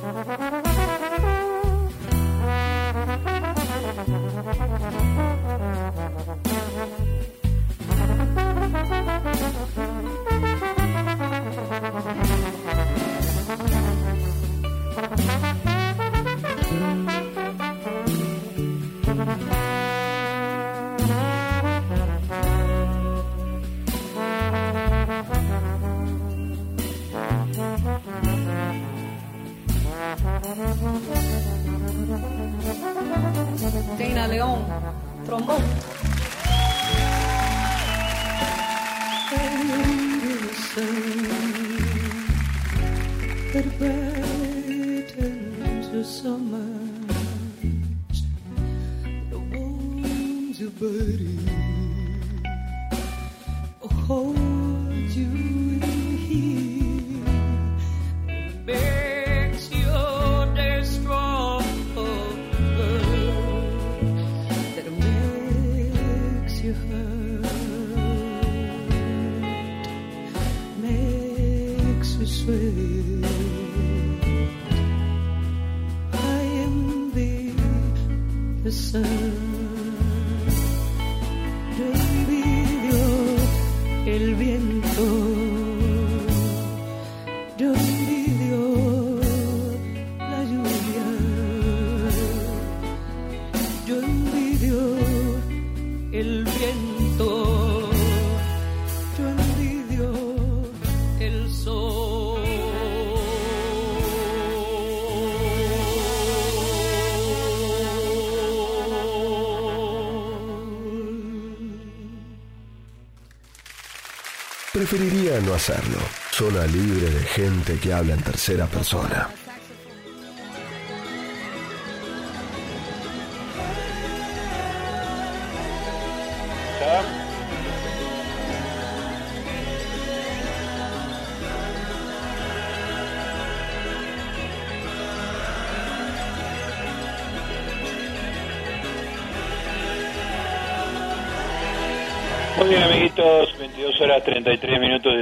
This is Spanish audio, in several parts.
Mm-hmm. Preferiría hacerlo. Zona libre de gente que habla en tercera persona. Muy bien, amiguitos, 22 horas 33 minutos,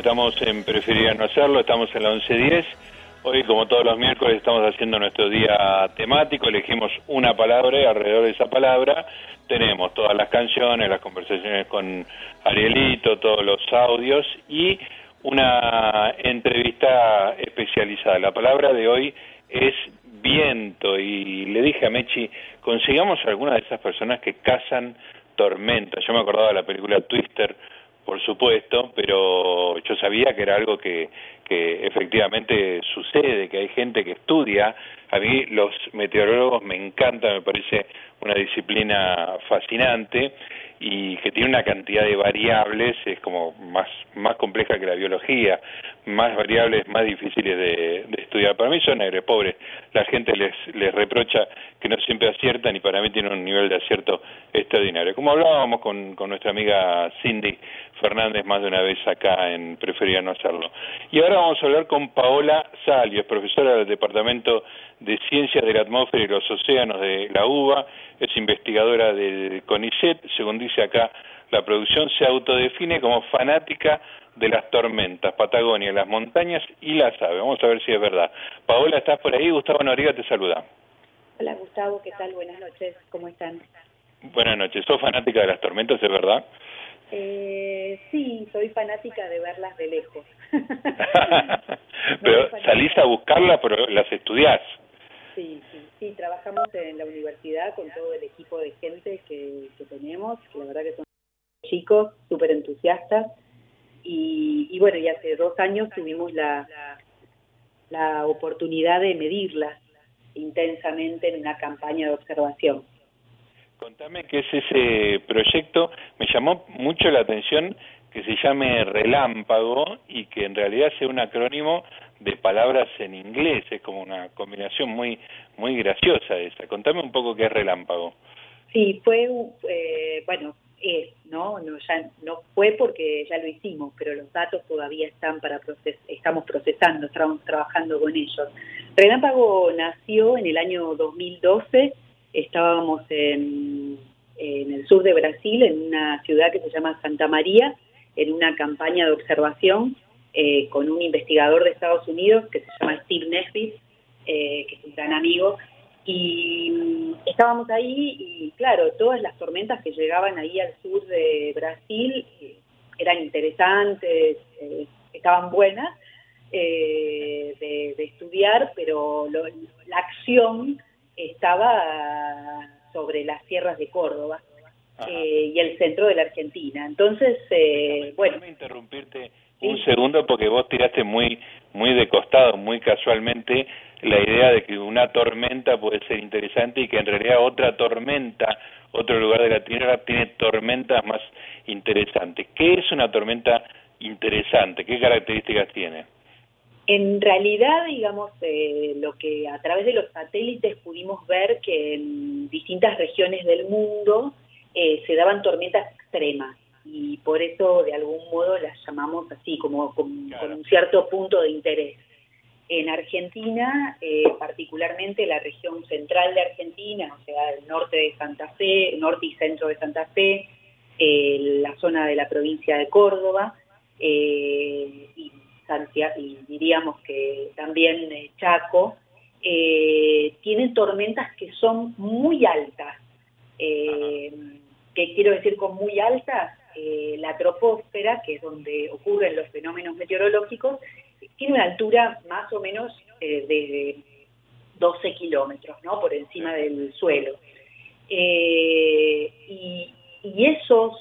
estamos en Preferiría no hacerlo, estamos en la 11.10. Hoy, como todos los miércoles, estamos haciendo nuestro día temático, elegimos una palabra y alrededor de esa palabra tenemos todas las canciones, las conversaciones con Arielito, todos los audios y una entrevista especializada. La palabra de hoy es viento y le dije a Mechi, consigamos alguna de esas personas que cazan tormenta. Yo me acordaba de la película Twister, por supuesto, pero yo sabía que era algo que, que efectivamente sucede, que hay gente que estudia. A mí los meteorólogos me encantan, me parece una disciplina fascinante y que tiene una cantidad de variables, es como más, más compleja que la biología, más variables, más difíciles de, estudiar. Para mí son pobres, la gente les, les reprocha que no siempre aciertan y para mí tiene un nivel de acierto extraordinario. Como hablábamos con, con nuestra amiga Cindy Fernández más de una vez acá en Prefería no hacerlo. Y ahora vamos a hablar con Paola Salio, profesora del Departamento de Ciencias de la Atmósfera y los Océanos de la UBA, es investigadora del CONICET, según dice acá la producción, se autodefine como fanática de las tormentas, Patagonia, las montañas y las aves. Vamos a ver si es verdad. Paola, ¿estás por ahí? Gustavo Noriega te saluda. Hola Gustavo, ¿qué tal? Buenas noches, ¿cómo están? Buenas noches, ¿sos fanática de las tormentas, es verdad? Eh, sí, soy fanática de verlas de lejos. pero salís a buscarlas, pero las estudiás. Sí, sí, sí, trabajamos en la universidad con todo el equipo de gente que, tenemos, la verdad que son chicos, súper entusiastas, y, bueno, y hace dos años tuvimos la, la oportunidad de medirlas intensamente en una campaña de observación. Contame qué es ese proyecto. Me llamó mucho la atención que se llame Relámpago y que en realidad sea un acrónimo de palabras en inglés. Es como una combinación muy muy graciosa esa. Contame un poco qué es Relámpago. Sí, fue, eh, bueno, es, ¿no? No, ya, no fue porque ya lo hicimos, pero los datos todavía están para proces estamos procesando, estamos trabajando con ellos. Relámpago nació en el año 2012 estábamos en, el sur de Brasil, en una ciudad que se llama Santa María, en una campaña de observación eh, con un investigador de Estados Unidos que se llama Steve Nesbitt, que es un gran amigo, y mm, estábamos ahí y claro, todas las tormentas que llegaban ahí al sur de Brasil eran interesantes, estaban buenas de, estudiar, pero la acción estaba sobre las sierras de Córdoba eh, y el centro de la Argentina. Entonces, eh, bueno. interrumpirte un segundo porque vos tiraste muy, muy de costado, muy casualmente, la idea de que una tormenta puede ser interesante y que en realidad otra tormenta, otro lugar de la Tierra tiene tormentas más interesantes. ¿Qué es una tormenta interesante? ¿Qué características tiene? En realidad, digamos, eh, lo que a través de los satélites pudimos ver que en distintas regiones del mundo eh, se daban tormentas extremas y por eso de algún modo las llamamos así, como con, un cierto punto de interés. En Argentina, eh, particularmente la región central de Argentina, o sea, el norte de Santa Fe, norte y centro de Santa Fe, la zona de la provincia de Córdoba, y y diríamos que también eh, Chaco, eh, tienen tormentas que son muy altas. Eh, ¿Qué quiero decir con muy altas? la troposfera, que es donde ocurren los fenómenos meteorológicos, tiene una altura más o menos de 12 kilómetros, ¿no? Por encima del suelo. y, y esos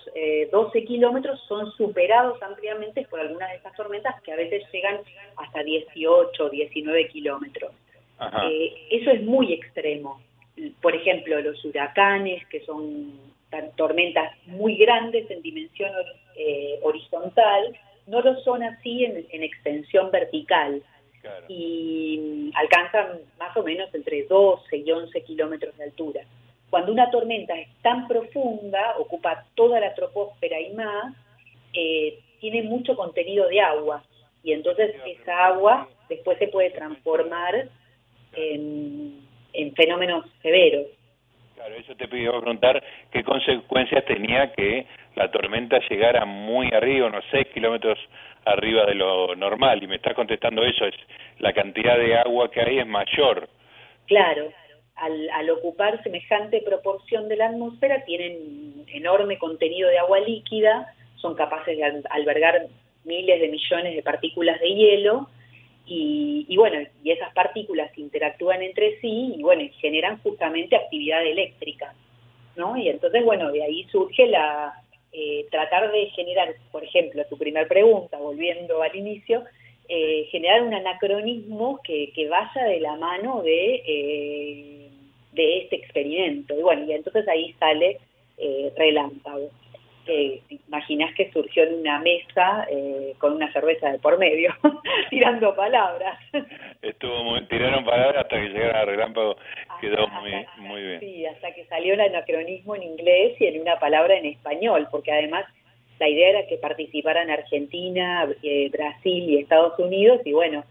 12 eh, kilómetros son superados ampliamente por algunas de estas tormentas que a veces llegan hasta 18, 19 kilómetros. Eh, eso es muy extremo. Por ejemplo, los huracanes, que son tormentas muy grandes en dimensión eh, horizontal, no lo son así en, extensión vertical. Y alcanzan más o menos entre 12 y 11 kilómetros de altura. Cuando una tormenta es tan profunda, ocupa toda la troposfera y más, eh, tiene mucho contenido de agua y entonces esa agua después se puede transformar en, fenómenos severos. Claro, eso te pido preguntar qué consecuencias tenía que la tormenta llegara muy arriba, unos 6 kilómetros arriba de lo normal, y me estás contestando eso, es la cantidad de agua que hay es mayor. Claro, al, ocupar semejante proporción de la atmósfera, tienen enorme contenido de agua líquida, son capaces de albergar miles de millones de partículas de hielo, y, bueno, y esas partículas interactúan entre sí y bueno, generan justamente actividad eléctrica, ¿no? Y entonces, bueno, de ahí surge la eh, tratar de generar, por ejemplo, tu primera pregunta, volviendo al inicio, eh, generar un anacronismo que, que, vaya de la mano de eh, de este experimento. Y bueno, y entonces ahí sale eh, Relámpago. que imaginás que surgió en una mesa eh, con una cerveza de por medio, tirando palabras. Estuvo muy, tiraron palabras hasta que llegaron a Relámpago, quedó muy, muy bien. Sí, hasta que salió el anacronismo en inglés y en una palabra en español, porque además la idea era que participaran Argentina, eh, Brasil y Estados Unidos, y bueno,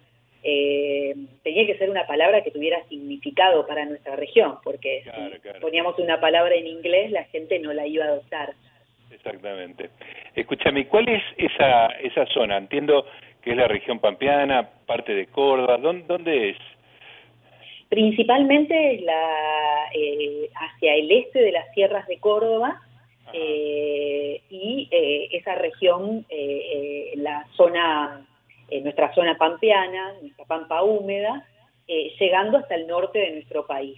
eh, tenía que ser una palabra que tuviera significado para nuestra región, porque si poníamos una palabra en inglés, la gente no la iba a adoptar. Exactamente. Escúchame, ¿cuál es esa, esa zona? Entiendo que es la región pampeana, parte de Córdoba, ¿dónde, es? Principalmente la, eh, hacia el este de las sierras de Córdoba eh, y eh, esa región, la zona en nuestra zona pampeana, nuestra pampa húmeda, eh, llegando hasta el norte de nuestro país.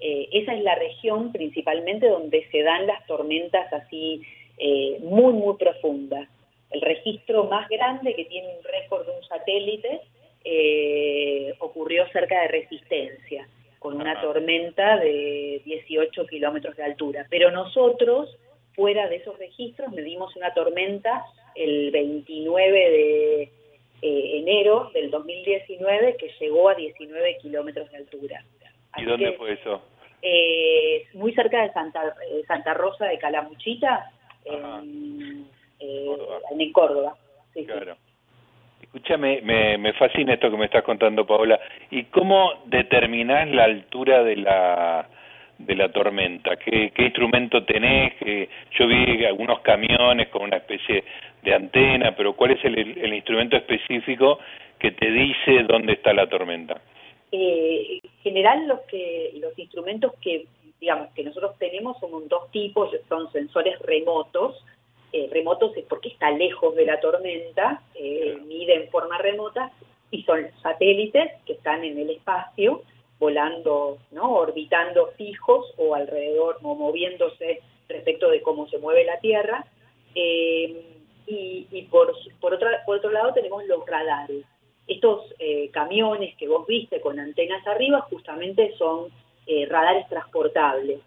Eh, esa es la región principalmente donde se dan las tormentas así eh, muy, muy profundas. El registro más grande que tiene un récord de un satélite ocurrió cerca de Resistencia, con una tormenta de 18 kilómetros de altura. Pero nosotros, fuera de esos registros, medimos una tormenta el 29 de eh, enero del 2019 que llegó a 19 kilómetros de altura. ¿Y dónde fue eso? Eh, muy cerca de Santa, eh, Santa Rosa de Calamuchita, en, en Córdoba. claro. Escúchame, me, me fascina esto que me estás contando, Paola. ¿Y cómo determinás la altura de la de la tormenta? ¿Qué, qué instrumento tenés? yo vi algunos camiones con una especie de antena, pero ¿cuál es el, instrumento específico que te dice dónde está la tormenta? Eh, en general, los, que, los instrumentos que, digamos, que nosotros tenemos son dos tipos, son sensores remotos, eh, remotos es porque está lejos de la tormenta, eh, mide en forma remota, y son satélites que están en el espacio, volando, ¿no? orbitando fijos o alrededor, o moviéndose respecto de cómo se mueve la Tierra. Eh, y, por, por, por otro lado tenemos los radares. Estos eh, camiones que vos viste con antenas arriba justamente son eh, radares transportables.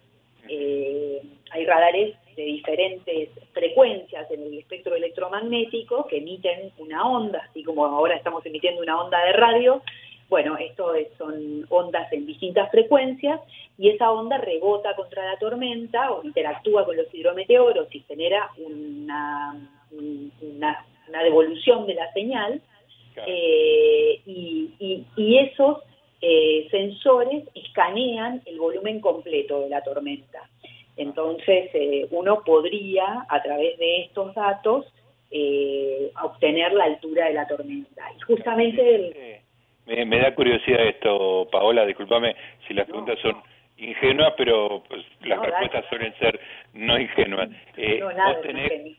hay radares de diferentes frecuencias en el espectro electromagnético que emiten una onda, así como ahora estamos emitiendo una onda de radio, bueno, esto son ondas en distintas frecuencias y esa onda rebota contra la tormenta o interactúa con los hidrometeoros y genera una, una, devolución de la señal eh, y, y, esos eh, sensores escanean el volumen completo de la tormenta. Entonces, eh, uno podría, a través de estos datos, obtener la altura de la tormenta. Y justamente el, me, da curiosidad esto, Paola, discúlpame si las preguntas son ingenuas, pero pues, las respuestas suelen ser no ingenuas. Eh, vos tenés,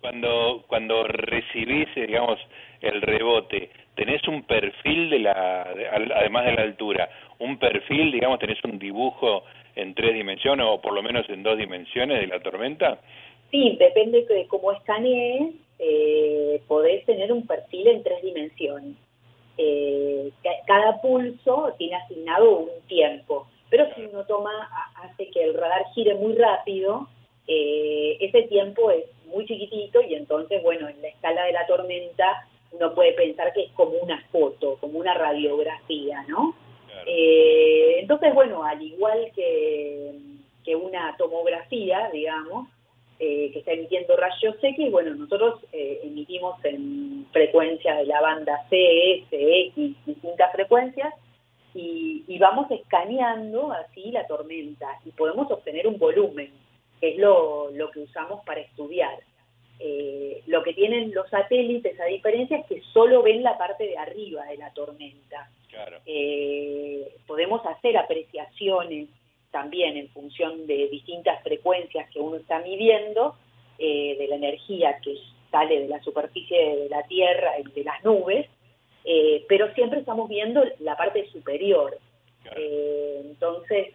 cuando, cuando recibís, digamos, el rebote, ¿tenés un perfil de la, además de la altura, un perfil, digamos, tenés un dibujo en tres dimensiones o por lo menos en dos dimensiones de la tormenta? Sí, depende de cómo escanees, eh, podés tener un perfil en tres dimensiones eh, cada pulso tiene asignado un tiempo, pero si uno toma, hace que el radar gire muy rápido, eh, ese tiempo es muy chiquitito y entonces, bueno, en la escala de la tormenta uno puede pensar que es como una foto, como una radiografía, ¿no? Eh, entonces, bueno, al igual que, que una tomografía, digamos, eh, que está emitiendo rayos X, bueno, nosotros eh, emitimos en frecuencia de la banda C, S, X, distintas frecuencias, y, vamos escaneando así la tormenta y podemos obtener un volumen, que es lo, que usamos para estudiar. Eh, lo que tienen los satélites, a diferencia, es que solo ven la parte de arriba de la tormenta. podemos hacer apreciaciones también en función de distintas frecuencias que uno está midiendo, eh, de la energía que sale de la superficie de la Tierra y de las nubes, eh, pero siempre estamos viendo la parte superior. Eh, entonces,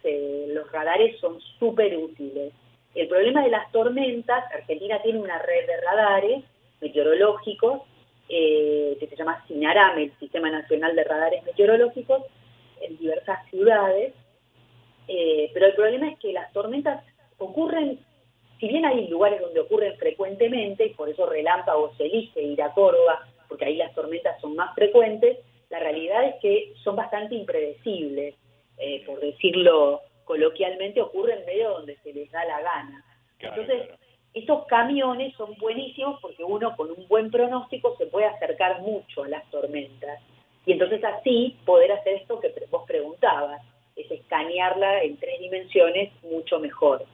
los radares son súper útiles. El problema de las tormentas, Argentina tiene una red de radares meteorológicos que se llama SINARAM, el Sistema Nacional de Radares Meteorológicos, en diversas ciudades, eh, pero el problema es que las tormentas ocurren, si bien hay lugares donde ocurren frecuentemente, y por eso Relámpagos se elige ir a Córdoba, porque ahí las tormentas son más frecuentes, la realidad es que son bastante impredecibles, eh, por decirlo coloquialmente, ocurren medio donde se les da la gana. Entonces, estos camiones son buenísimos porque uno con un buen pronóstico se puede acercar mucho a las tormentas. Y entonces así poder hacer esto que vos preguntabas, es escanearla en tres dimensiones mucho mejor.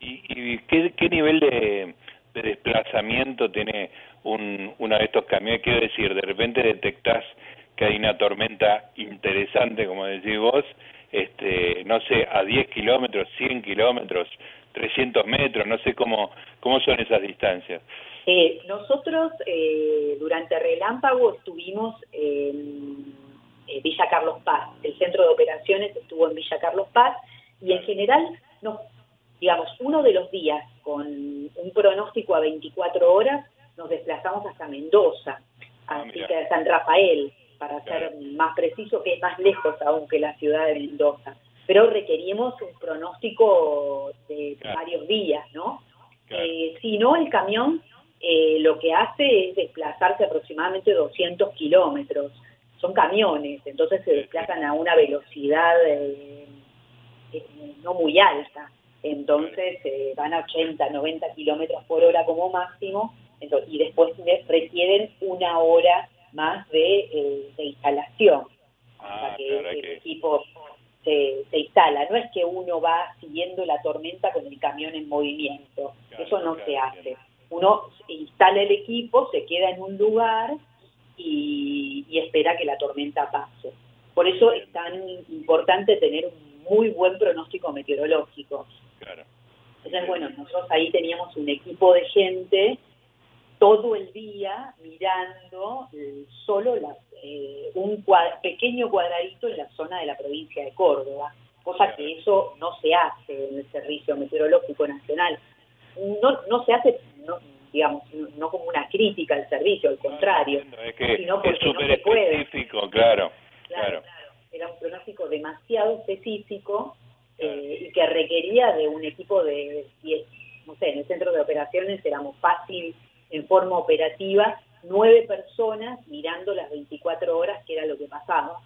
¿Y, qué, nivel de, desplazamiento tiene un, uno de estos camiones? Quiero decir, de repente detectás que hay una tormenta interesante, como decís vos, este, no sé, a 10 kilómetros, 100 kilómetros, 300 metros, no sé cómo, cómo son esas distancias. Eh, nosotros eh, durante Relámpago estuvimos en eh, Villa Carlos Paz. El centro de operaciones estuvo en Villa Carlos Paz y en general, nos, digamos, uno de los días con un pronóstico a 24 horas, nos desplazamos hasta Mendoza, ah, así que a San Rafael, para ser más preciso, que es más lejos aún que la ciudad de Mendoza. Pero requerimos un pronóstico de varios días, ¿no? Eh, si no, el camión eh, lo que hace es desplazarse aproximadamente 200 kilómetros son camiones, entonces se desplazan a una velocidad eh, eh, no muy alta, entonces eh, van a 80, 90 kilómetros por hora como máximo, y después requieren una hora más de, instalación para ah, que el equipo se, instala. No es que uno va siguiendo la tormenta con el camión en movimiento, eso no se hace. Uno instala el equipo, se queda en un lugar y, espera que la tormenta pase. Por eso es tan importante tener un muy buen pronóstico meteorológico. Claro. Entonces, bueno, nosotros ahí teníamos un equipo de gente todo el día mirando eh, solo la, eh, un pequeño cuadradito en la zona de la provincia de Córdoba, cosa que eso no se hace en el Servicio Meteorológico Nacional. No, no se hace, no, digamos, no como una crítica al servicio, al contrario, es que sino porque es súper específico, claro, claro, Era un pronóstico demasiado específico eh, y que requería de un equipo de, no sé, en el centro de operaciones éramos fácil en forma operativa nueve personas mirando las 24 horas que era lo que pasaba.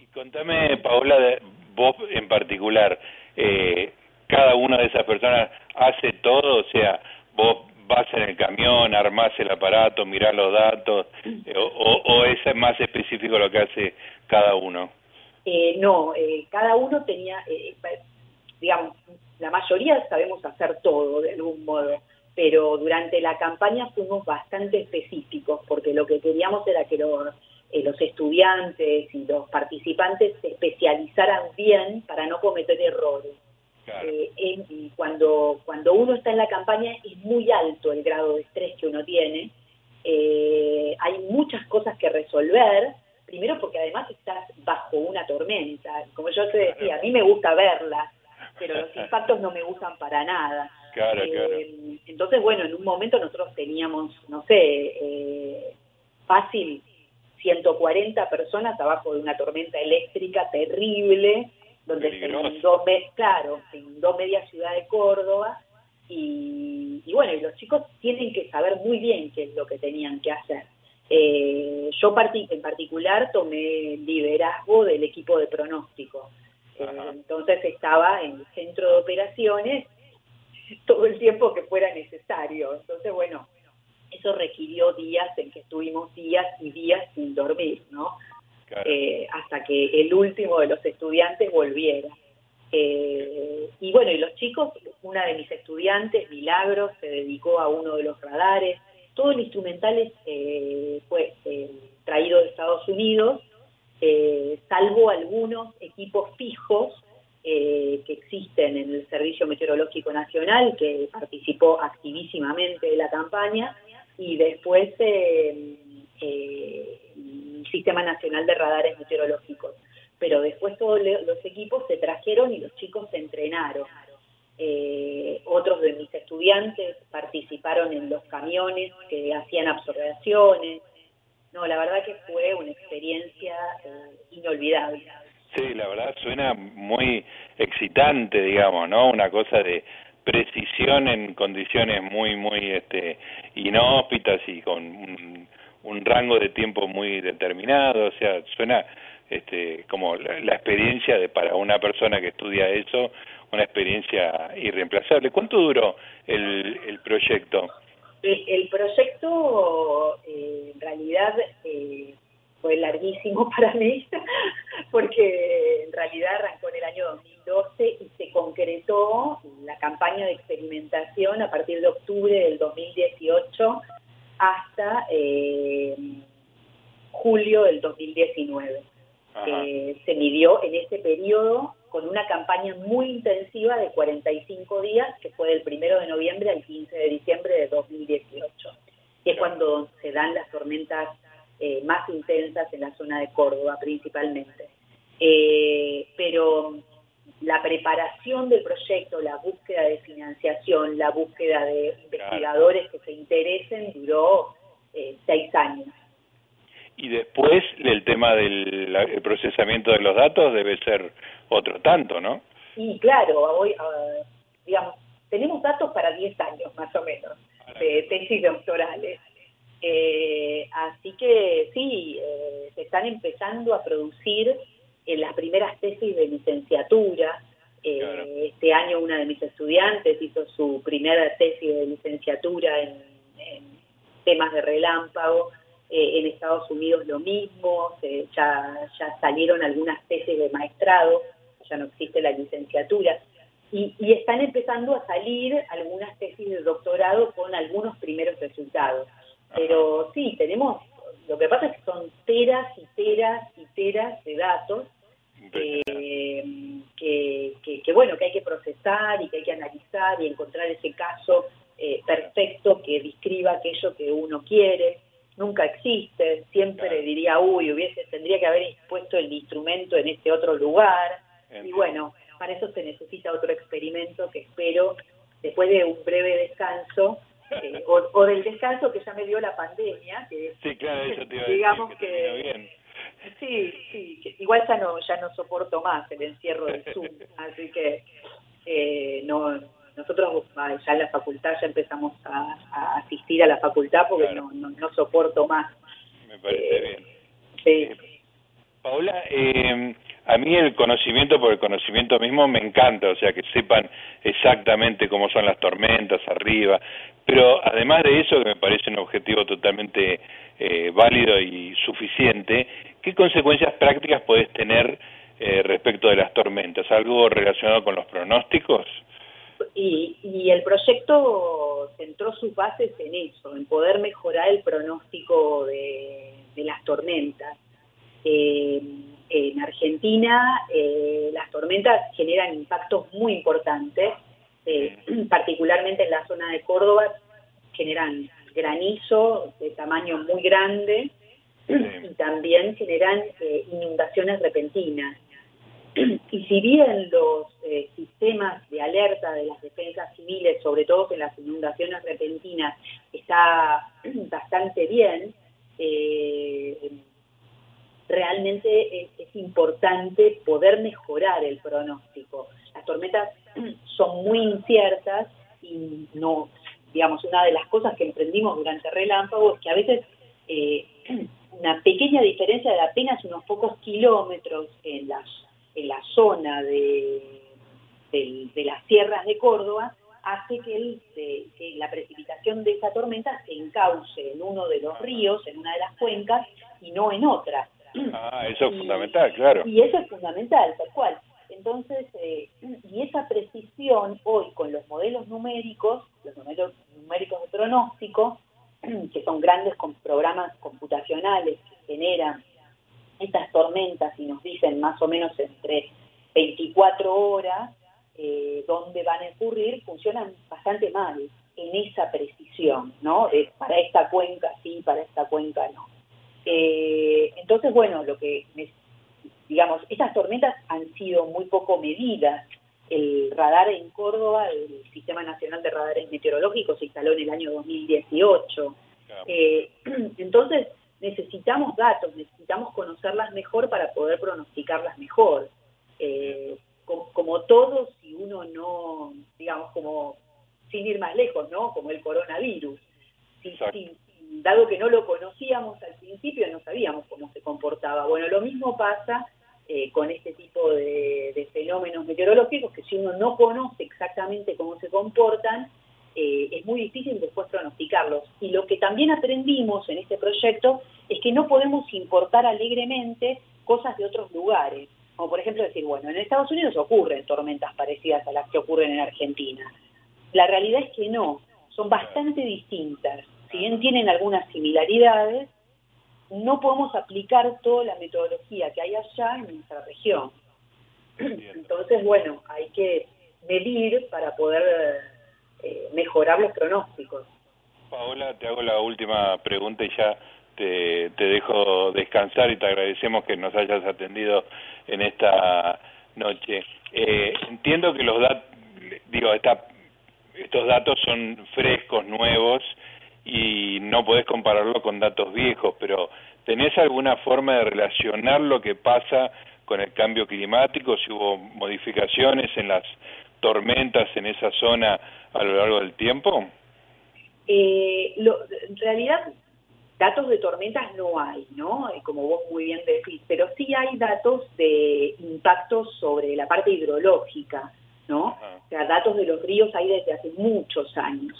Y contame, Paola, de vos en particular, eh, cada una de esas personas hace todo, o sea, vos vas en el camión, armás el aparato, mirás los datos, eh, o, es más específico lo que hace cada uno? Eh, no, eh, cada uno tenía, eh, digamos, la mayoría sabemos hacer todo de algún modo pero durante la campaña fuimos bastante específicos porque lo que queríamos era que eh, los estudiantes y los participantes se especializaran bien para no cometer errores. Eh, y cuando, cuando uno está en la campaña es muy alto el grado de estrés que uno tiene, eh, hay muchas cosas que resolver, primero porque además estás bajo una tormenta, como yo te decía, a mí me gusta verla, pero los impactos no me gustan para nada. Claro, claro. Entonces, bueno, en un momento nosotros teníamos, no sé, eh, fácil 140 personas abajo de una tormenta eléctrica terrible, donde se inundó, claro, se inundó media ciudad de Córdoba, y, bueno, y los chicos tienen que saber muy bien qué es lo que tenían que hacer. Eh, yo en particular tomé liderazgo del equipo de pronóstico. Eh, entonces estaba en el centro de operaciones todo el tiempo que fuera necesario. Entonces, bueno, eso requirió días en que estuvimos días y días sin dormir, ¿no? Eh, hasta que el último de los estudiantes volviera. Eh, y bueno, y los chicos, una de mis estudiantes, Milagros, se dedicó a uno de los radares. Todo el instrumental eh, fue traído de Estados Unidos, salvo algunos equipos fijos eh, que existen en el Servicio Meteorológico Nacional, que participó activísimamente de la campaña, y después eh, eh, Sistema Nacional de Radares Meteorológicos. Pero después todos los equipos se trajeron y los chicos se entrenaron. otros de mis estudiantes participaron en los camiones que hacían absorbaciones. No, la verdad que fue una experiencia inolvidable. Sí, la verdad suena muy excitante, digamos, ¿no? Una cosa de precisión en condiciones muy, muy este, inhóspitas y con un rango de tiempo muy determinado, o sea, suena este, como la, experiencia de para una persona que estudia eso, una experiencia irreemplazable. ¿Cuánto duró el, el proyecto? El, proyecto, eh, en realidad, eh, fue larguísimo para mí, porque en realidad arrancó en el año 2012 y se concretó la campaña de experimentación a partir de octubre del 2018 hasta eh, julio del 2019. Eh, se midió en ese periodo con una campaña muy intensiva de 45 días, que fue del 1 de noviembre al 15 de diciembre de 2018, que es cuando se dan las tormentas eh, más intensas en la zona de Córdoba principalmente. Eh, pero la preparación del proyecto, la búsqueda de financiación, la búsqueda de investigadores que se interesen duró eh, seis años. Y después el tema del procesamiento de los datos debe ser otro tanto, ¿no? Sí, claro, hoy, ah, digamos, tenemos datos para 10 años más o menos de tesis doctorales. Eh, así que sí, eh, se están empezando a producir en las primeras tesis de licenciatura. Eh, este año una de mis estudiantes hizo su primera tesis de licenciatura en, temas de relámpago. en Estados Unidos lo mismo, ya, ya salieron algunas tesis de maestrado, ya no existe la licenciatura. Y, y, están empezando a salir algunas tesis de doctorado con algunos primeros resultados. Pero sí, tenemos lo que pasa es que son teras y teras y teras de datos eh, que, que, bueno, que hay que procesar y que hay que analizar y encontrar ese caso eh, perfecto que describa aquello que uno quiere. Nunca existe, siempre diría, uy, hubiese, tendría que haber puesto el instrumento en este otro lugar. Y bueno, para eso se necesita otro experimento que espero, después de un breve descanso, eh, o, del descanso que ya me dio la pandemia, que sí, claro, eso te iba a digamos decir, que, bien. Sí, sí, igual ya no, ya no soporto más el encierro del Zoom, así que eh, no, nosotros ya en la facultad ya empezamos a, asistir a la facultad porque no, no, soporto más. Me parece eh, bien. Sí. Paula, eh, a mí el conocimiento por el conocimiento mismo me encanta, o sea, que sepan exactamente cómo son las tormentas arriba, pero además de eso, que me parece un objetivo totalmente eh, válido y suficiente, ¿qué consecuencias prácticas puedes tener eh, respecto de las tormentas? ¿Algo relacionado con los pronósticos? Y, y el proyecto centró sus bases en eso, en poder mejorar el pronóstico de, de las tormentas. Eh, en Argentina eh, las tormentas generan impactos muy importantes, eh, particularmente en la zona de Córdoba, generan granizo de tamaño muy grande y también generan eh, inundaciones repentinas. Y si bien los sistemas de alerta de las defensas civiles, sobre todo en las inundaciones repentinas, está bastante bien, realmente es, importante poder mejorar el pronóstico. Las tormentas son muy inciertas y no, digamos, una de las cosas que emprendimos durante Relámpago es que a veces eh, una pequeña diferencia de apenas unos pocos kilómetros en la, en la zona de, de, las sierras de Córdoba hace que, el, que la precipitación de esa tormenta se encauce en uno de los ríos, en una de las cuencas, y no en otra. Ah, eso es fundamental, claro. Y eso es fundamental, tal cual. Entonces, eh, y esa precisión hoy con los modelos numéricos, los modelos numéricos de pronóstico, que son grandes con programas computacionales que generan estas tormentas y nos dicen más o menos entre 24 horas eh, dónde van a ocurrir, funcionan bastante mal en esa precisión, ¿no? De, para esta cuenca sí, para esta cuenca no. Eh, entonces, bueno, lo que, digamos, estas tormentas han sido muy poco medidas. El radar en Córdoba, el Sistema Nacional de Radares Meteorológicos, se instaló en el año 2018. Eh, entonces, necesitamos datos, necesitamos conocerlas mejor para poder pronosticarlas mejor. Eh, como, todos, si uno no, digamos, como sin ir más lejos, ¿no? Como el coronavirus. Si, dado que no lo conocíamos al principio, no sabíamos cómo se comportaba. Bueno, lo mismo pasa eh, con este tipo de, fenómenos meteorológicos, que si uno no conoce exactamente cómo se comportan, eh, es muy difícil después pronosticarlos. Y lo que también aprendimos en este proyecto es que no podemos importar alegremente cosas de otros lugares. Como por ejemplo decir, bueno, en Estados Unidos ocurren tormentas parecidas a las que ocurren en Argentina. La realidad es que no, son bastante distintas si bien tienen algunas similaridades, no podemos aplicar toda la metodología que hay allá en nuestra región. Entonces, bueno, hay que medir para poder eh, mejorar los pronósticos. Paola, te hago la última pregunta y ya te, te dejo descansar y te agradecemos que nos hayas atendido en esta noche. Eh, entiendo que los datos, digo, esta, estos datos son frescos, nuevos, y no podés compararlo con datos viejos, pero ¿tenés alguna forma de relacionar lo que pasa con el cambio climático, si hubo modificaciones en las tormentas en esa zona a lo largo del tiempo? Eh, en realidad, datos de tormentas no hay, ¿no? Como vos muy bien decís, pero sí hay datos de impactos sobre la parte hidrológica, ¿no? O sea, datos de los ríos hay desde hace muchos años.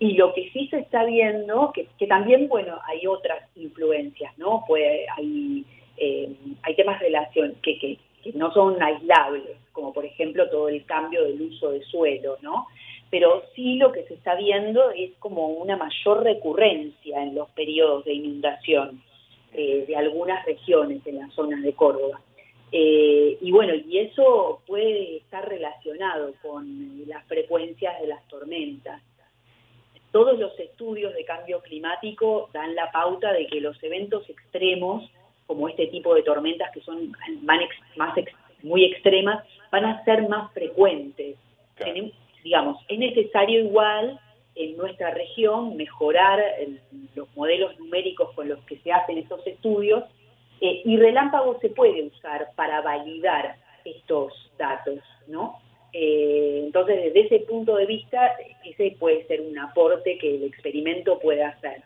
Y lo que sí se está viendo, que, también, bueno, hay otras influencias, ¿no? Pues hay, eh, hay temas de relación que, que, no son aislables, como por ejemplo todo el cambio del uso de suelo, ¿no? pero sí lo que se está viendo es como una mayor recurrencia en los periodos de inundación eh, de algunas regiones en las zonas de Córdoba. Eh, y bueno, y eso puede estar relacionado con las frecuencias de las tormentas. Todos los estudios de cambio climático dan la pauta de que los eventos extremos, como este tipo de tormentas que son más muy extremas, van a ser más frecuentes. digamos, es necesario igual en nuestra región mejorar los modelos numéricos con los que se hacen estos estudios eh, y relámpago se puede usar para validar estos datos, ¿no? Eh, entonces, desde ese punto de vista, ese puede ser un aporte que el experimento puede hacer.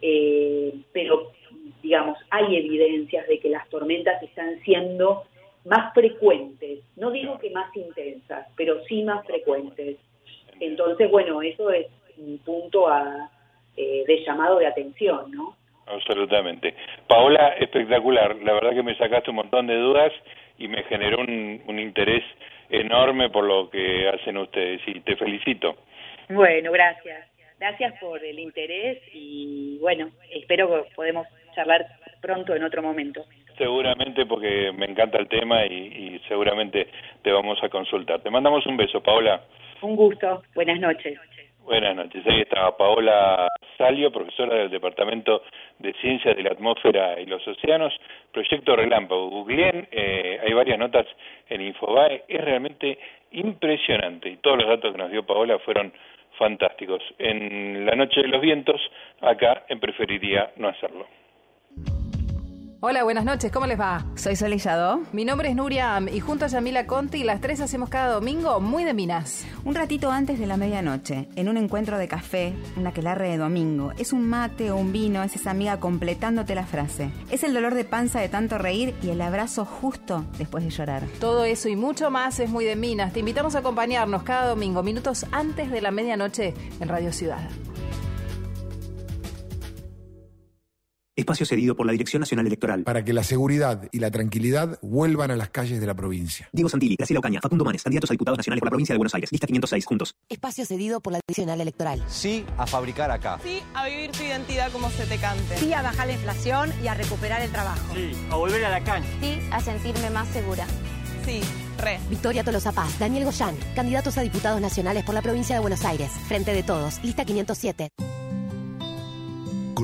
Eh, pero, digamos, hay evidencias de que las tormentas están siendo más frecuentes. No digo que más intensas, pero sí más frecuentes. Entonces, bueno, eso es un punto a, de llamado de atención, ¿no? Absolutamente. Paola, espectacular. La verdad que me sacaste un montón de dudas y me generó un, interés enorme por lo que hacen ustedes y te felicito. Bueno, gracias. Gracias por el interés y bueno, espero que podemos charlar pronto en otro momento. Seguramente porque me encanta el tema y, y seguramente te vamos a consultar. Te mandamos un beso, Paola. Un gusto. Buenas noches. Buenas noches. Ahí está Paola Salio, profesora del Departamento de Ciencias de la Atmósfera y los Océanos, Proyecto Relámpago. Googleen, eh, hay varias notas en Infobae, es realmente impresionante y todos los datos que nos dio Paola fueron fantásticos. En la noche de los vientos, acá en Preferiría no hacerlo. Hola, buenas noches, ¿cómo les va? Soy Sol Yadó. Mi nombre es Nuria y junto a Yamila Conti las tres hacemos cada domingo Muy de Minas. Un ratito antes de la medianoche, en un encuentro de café, una aquelarre de domingo. Es un mate o un vino, es esa amiga completándote la frase. Es el dolor de panza de tanto reír y el abrazo justo después de llorar. Todo eso y mucho más es Muy de Minas. Te invitamos a acompañarnos cada domingo, minutos antes de la medianoche en Radio Ciudad. Espacio cedido por la Dirección Nacional Electoral. Para que la seguridad y la tranquilidad vuelvan a las calles de la provincia. Diego Santilli, Graciela Ocaña, Facundo Manes, candidatos a diputados nacionales por la provincia de Buenos Aires. Lista 506, juntos. Espacio cedido por la Dirección Nacional Electoral. Sí a fabricar acá. Sí a vivir tu identidad como se te cante. Sí a bajar la inflación y a recuperar el trabajo. Sí a volver a la cancha. Sí a sentirme más segura. Sí, re. Victoria Tolosa Paz, Daniel Goyán, candidatos a diputados nacionales por la provincia de Buenos Aires. Frente de todos, lista 507.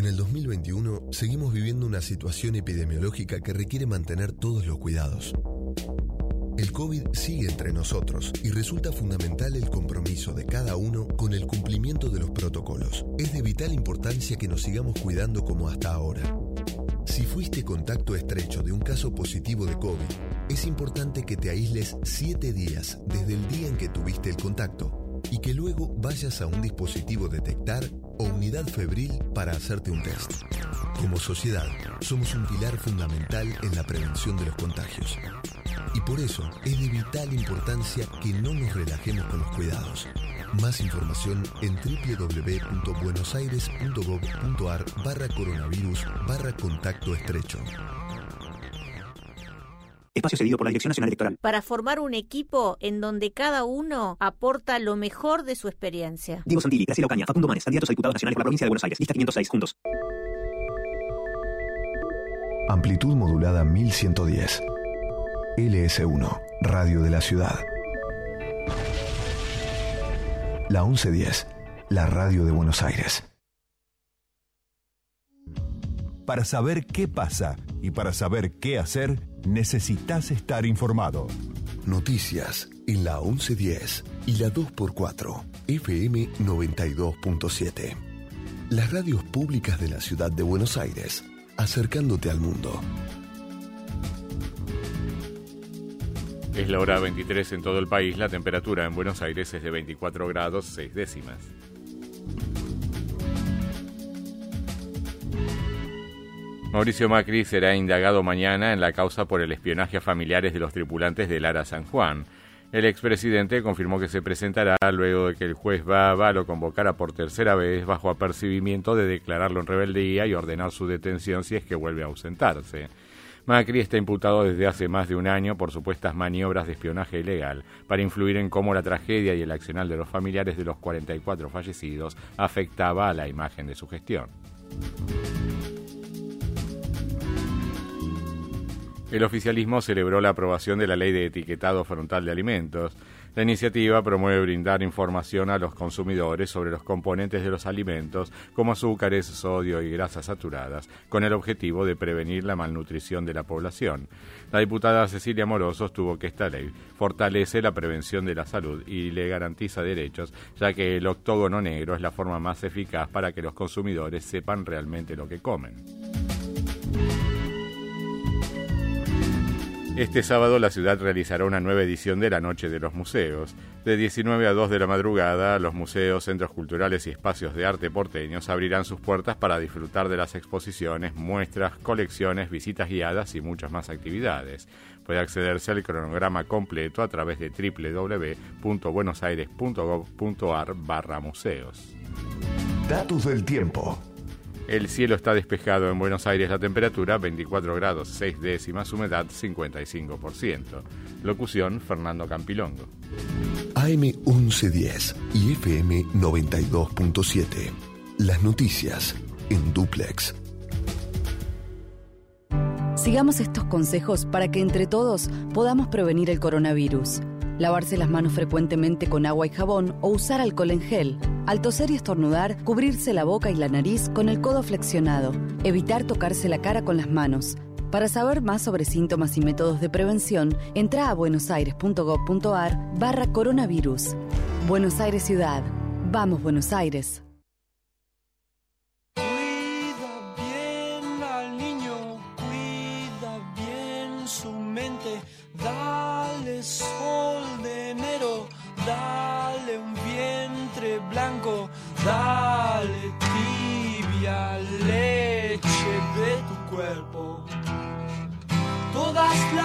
En el 2021 seguimos viviendo una situación epidemiológica que requiere mantener todos los cuidados. El COVID sigue entre nosotros y resulta fundamental el compromiso de cada uno con el cumplimiento de los protocolos. Es de vital importancia que nos sigamos cuidando como hasta ahora. Si fuiste contacto estrecho de un caso positivo de COVID, es importante que te aísles 7 días desde el día en que tuviste el contacto y que luego vayas a un dispositivo detectar o unidad febril para hacerte un test. Como sociedad, somos un pilar fundamental en la prevención de los contagios. Y por eso es de vital importancia que no nos relajemos con los cuidados. Más información en www.buenosaires.gov.ar barra coronavirus barra contacto estrecho. Espacio cedido por la Dirección Nacional Electoral. Para formar un equipo en donde cada uno aporta lo mejor de su experiencia. Diego Santilli, Graciela Ocaña, Facundo Manes, candidatos a diputados nacionales por la provincia de Buenos Aires. Lista 506, juntos. Amplitud modulada 1110. LS1, Radio de la Ciudad. La 1110, la radio de Buenos Aires. Para saber qué pasa y para saber qué hacer, necesitas estar informado. Noticias en la 1110 y la 2x4, FM 92.7. Las radios públicas de la ciudad de Buenos Aires, acercándote al mundo. Es la hora 23 en todo el país. La temperatura en Buenos Aires es de 24 grados 6 décimas. Mauricio Macri será indagado mañana en la causa por el espionaje a familiares de los tripulantes del Lara San Juan. El expresidente confirmó que se presentará luego de que el juez Baba lo convocara por tercera vez bajo apercibimiento de declararlo en rebeldía y ordenar su detención si es que vuelve a ausentarse. Macri está imputado desde hace más de un año por supuestas maniobras de espionaje ilegal para influir en cómo la tragedia y el accional de los familiares de los 44 fallecidos afectaba a la imagen de su gestión. El oficialismo celebró la aprobación de la ley de etiquetado frontal de alimentos. La iniciativa promueve brindar información a los consumidores sobre los componentes de los alimentos, como azúcares, sodio y grasas saturadas, con el objetivo de prevenir la malnutrición de la población. La diputada Cecilia Moró sostuvo que esta ley fortalece la prevención de la salud y le garantiza derechos, ya que el octógono negro es la forma más eficaz para que los consumidores sepan realmente lo que comen. Este sábado la ciudad realizará una nueva edición de la Noche de los Museos. De 19 a 2 de la madrugada, los museos, centros culturales y espacios de arte porteños abrirán sus puertas para disfrutar de las exposiciones, muestras, colecciones, visitas guiadas y muchas más actividades. Puede accederse al cronograma completo a través de www.buenosaires.gov.ar barra museos. Datos del tiempo. El cielo está despejado en Buenos Aires, la temperatura 24 grados 6 décimas, humedad 55%. Locución Fernando Campilongo. AM 1110 y FM 92.7. Las noticias en duplex. Sigamos estos consejos para que entre todos podamos prevenir el coronavirus. Lavarse las manos frecuentemente con agua y jabón o usar alcohol en gel. Al toser y estornudar, cubrirse la boca y la nariz con el codo flexionado. Evitar tocarse la cara con las manos. Para saber más sobre síntomas y métodos de prevención, entra a buenosaires.gov.ar barra coronavirus. Buenos Aires Ciudad. Vamos, Buenos Aires.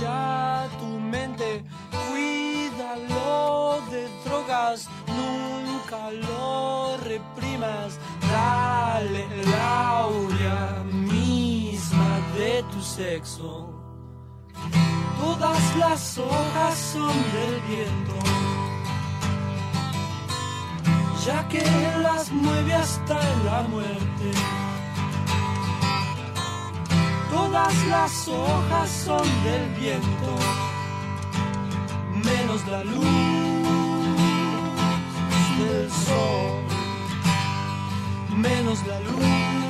ya tu mente, cuídalo de drogas, nunca lo reprimas, dale la aurea misma de tu sexo. Todas las hojas son del viento, ya que las mueve hasta la muerte. Todas las hojas son del viento, menos la luz del sol, menos la luz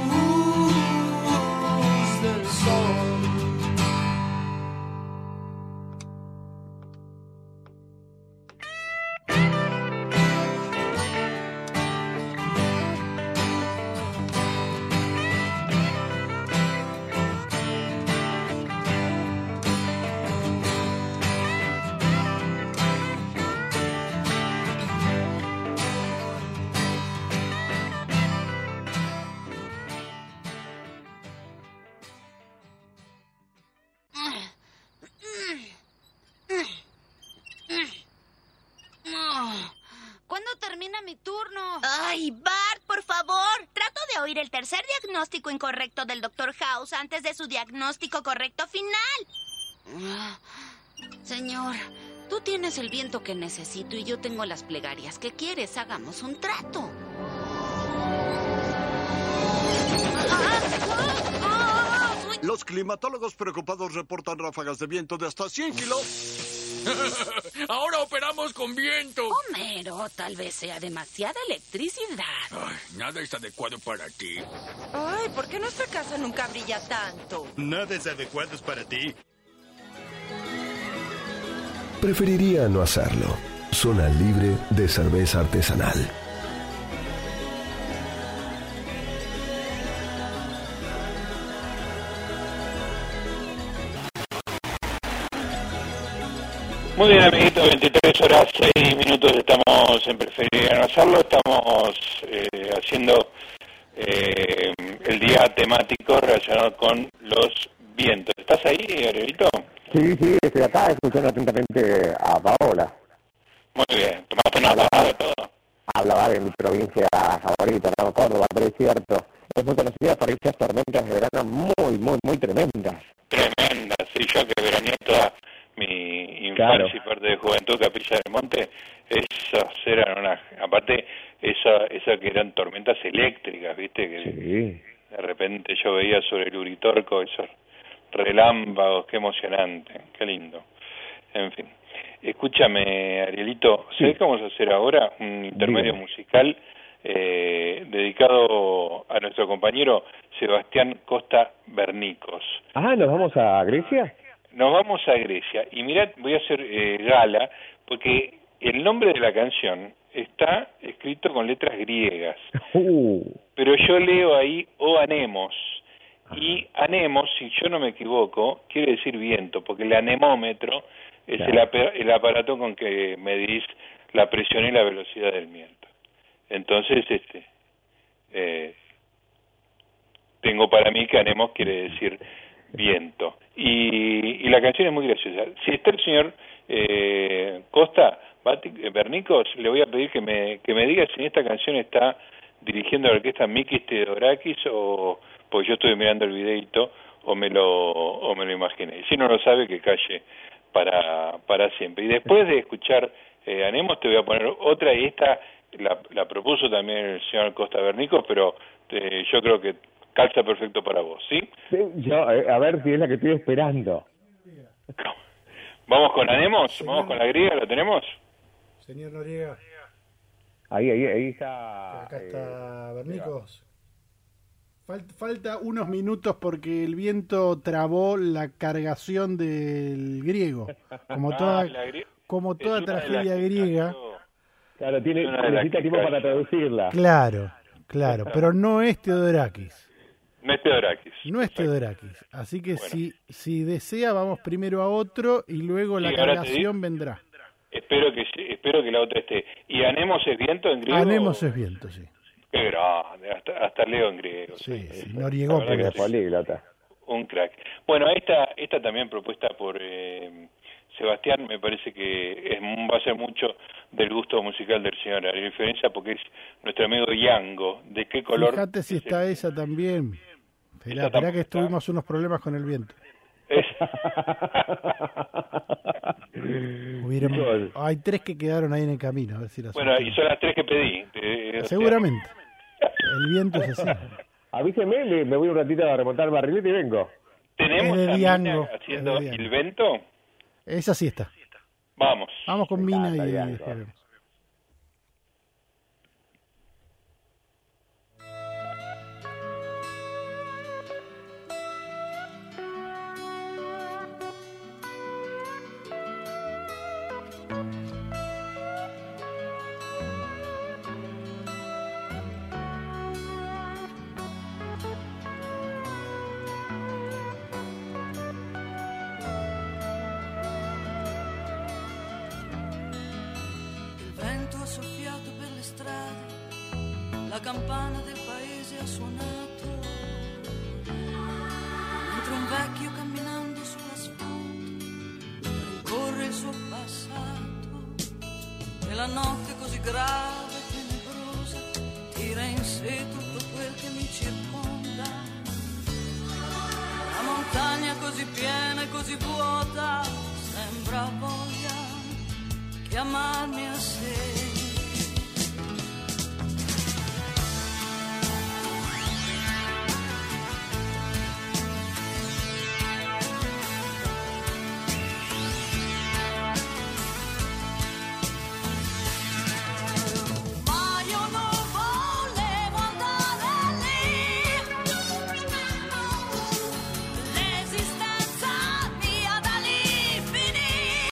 ¿Cuándo termina mi turno? Ay, Bart, por favor. Trato de oír el tercer diagnóstico incorrecto del Dr. House antes de su diagnóstico correcto final. Señor, tú tienes el viento que necesito y yo tengo las plegarias. ¿Qué quieres? Hagamos un trato. Los climatólogos preocupados reportan ráfagas de viento de hasta 100 kilos. Ahora operamos con viento. Homero, tal vez sea demasiada electricidad. Ay, nada es adecuado para ti. Ay, ¿por qué nuestra casa nunca brilla tanto? Nada es adecuado para ti. Preferiría no hacerlo. Zona libre de cerveza artesanal. Muy bien, amiguitos, 23 horas 6 minutos estamos en Preferiría no hacerlo. Estamos eh, haciendo eh, el día temático relacionado con los vientos. ¿Estás ahí, Arielito? Sí, sí, estoy acá escuchando atentamente a Paola. Muy bien, tomaste una hablaba de todo. Hablaba de mi provincia favorita, ¿no? Córdoba, pero es cierto. Es muy conocida por esas tormentas de verano muy, muy, muy tremendas. Tremenda, sí, yo que veraneé toda mi infancia y parte de juventud, Capilla del Monte, esas eran unas, aparte, esa, esa que eran tormentas eléctricas, ¿viste? Que de repente yo veía sobre el Uritorco esos relámpagos, qué emocionante, qué lindo. En fin. Escúchame, Arielito, ¿sabes qué vamos a hacer ahora? Un intermedio musical eh, dedicado a nuestro compañero Sebastián Costa Bernicos. Ah, ¿nos vamos a Grecia? Nos vamos a Grecia. Y mirad, voy a hacer eh, gala, porque el nombre de la canción está escrito con letras griegas. Uh. Pero yo leo ahí O Anemos. Y anemos, si yo no me equivoco, quiere decir viento, porque el anemómetro es el, el aparato con que medís la presión y la velocidad del viento. Entonces, este, eh, tengo para mí que anemos quiere decir viento. Y, y la canción es muy graciosa. Si está el señor eh, Costa eh, Bernicos, le voy a pedir que me, que me diga si esta canción está dirigiendo la orquesta Mikis Theodorakis o pues yo estoy mirando el videito o me lo o me lo imaginé. Si no lo sabe que calle para para siempre. Y después de escuchar eh, Anemos te voy a poner otra y esta la, la propuso también el señor Costa Bernicos, pero eh, yo creo que calza perfecto para vos, ¿sí? Sí, yo, eh, a ver si es la que estoy esperando. Vamos con Anemos, vamos con la griega, ¿lo tenemos? Señor Noriega, Ahí, ahí, ahí está. acá eh, está Bernicos. Fal- falta unos minutos porque el viento trabó la cargación del griego. Como Ah, toda, la grie- como toda tragedia griega. Claro, tiene, necesita tiempo para traducirla. Claro, claro, pero no es Teodorakis. No es Theodorakis. No es Teodorakis. Así que si, si desea, vamos primero a otro y luego la Sí, cargación vendrá. Espero que sí- espero que la otra esté. ¿Y Anemos es viento en griego? Anemos es viento, sí. Qué grande, hasta, hasta leo en griego. Sí, sí, verdad que Es sí. políglota. Un crack. Bueno, esta, esta también propuesta por eh, Sebastián me parece que es, va a ser mucho del gusto musical del señor Ariel Diferencia porque es nuestro amigo Yango. ¿De qué color? Fíjate si está esa también. Esperá tampoco que tuvimos unos problemas con el viento. Hay tres que quedaron ahí en el camino, a ver si las bueno, y son las tres que pedí. Eh, Seguramente. El viento es así. Avíseme, me, me voy un ratito a remontar el barrilete y vengo. ¿Tenemos a Diango, haciendo el vento? Esa sí está. Vamos. Vamos con Mina y campana del paese ha suonato, mentre un vecchio camminando sull'asfalto rincorre il suo passato e la notte così grave e tenebrosa tira in sé tutto quel che mi circonda. La montagna così piena e così vuota sembra voglia chiamarmi a sé.